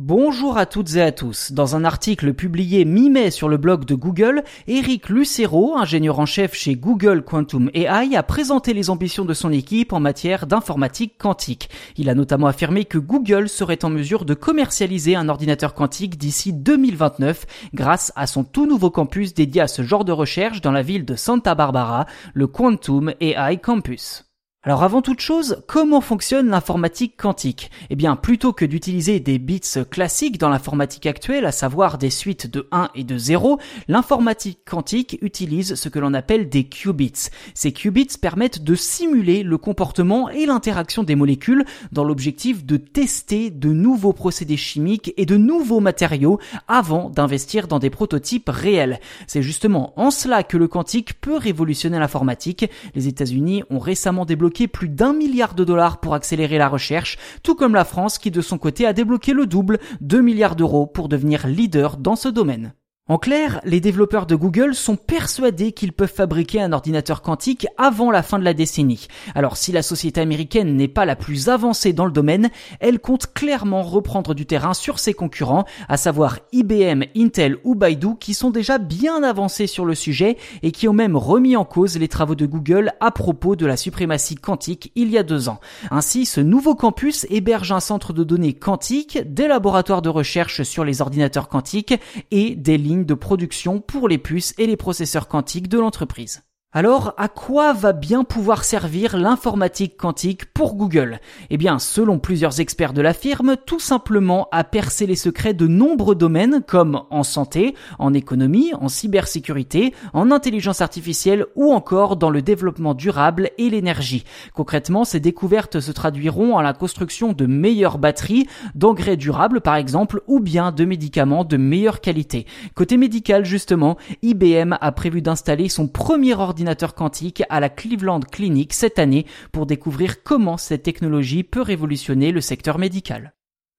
Bonjour à toutes et à tous. Dans un article publié mi-mai sur le blog de Google, Eric Lucero, ingénieur en chef chez Google Quantum AI, a présenté les ambitions de son équipe en matière d'informatique quantique. Il a notamment affirmé que Google serait en mesure de commercialiser un ordinateur quantique d'ici 2029 grâce à son tout nouveau campus dédié à ce genre de recherche dans la ville de Santa Barbara, le Quantum AI Campus. Alors avant toute chose, comment fonctionne l'informatique quantique? Eh bien, plutôt que d'utiliser des bits classiques dans l'informatique actuelle, à savoir des suites de 1 et de 0, l'informatique quantique utilise ce que l'on appelle des qubits. Ces qubits permettent de simuler le comportement et l'interaction des molécules dans l'objectif de tester de nouveaux procédés chimiques et de nouveaux matériaux avant d'investir dans des prototypes réels. C'est justement en cela que le quantique peut révolutionner l'informatique. Les États-Unis ont récemment débloqué plus d'un milliard de dollars pour accélérer la recherche, tout comme la France qui de son côté a débloqué le double, 2 milliards d'euros pour devenir leader dans ce domaine. En clair, les développeurs de Google sont persuadés qu'ils peuvent fabriquer un ordinateur quantique avant la fin de la décennie. Alors si la société américaine n'est pas la plus avancée dans le domaine, elle compte clairement reprendre du terrain sur ses concurrents, à savoir IBM, Intel ou Baidu qui sont déjà bien avancés sur le sujet et qui ont même remis en cause les travaux de Google à propos de la suprématie quantique il y a deux ans. Ainsi, ce nouveau campus héberge un centre de données quantique, des laboratoires de recherche sur les ordinateurs quantiques et des lignes de production pour les puces et les processeurs quantiques de l'entreprise. Alors, à quoi va bien pouvoir servir l'informatique quantique pour Google? Eh bien, selon plusieurs experts de la firme, tout simplement à percer les secrets de nombreux domaines comme en santé, en économie, en cybersécurité, en intelligence artificielle ou encore dans le développement durable et l'énergie. Concrètement, ces découvertes se traduiront en la construction de meilleures batteries, d'engrais durables par exemple, ou bien de médicaments de meilleure qualité. Côté médical, justement, IBM a prévu d'installer son premier ordinateur ordinateur quantique à la Cleveland Clinic cette année pour découvrir comment cette technologie peut révolutionner le secteur médical.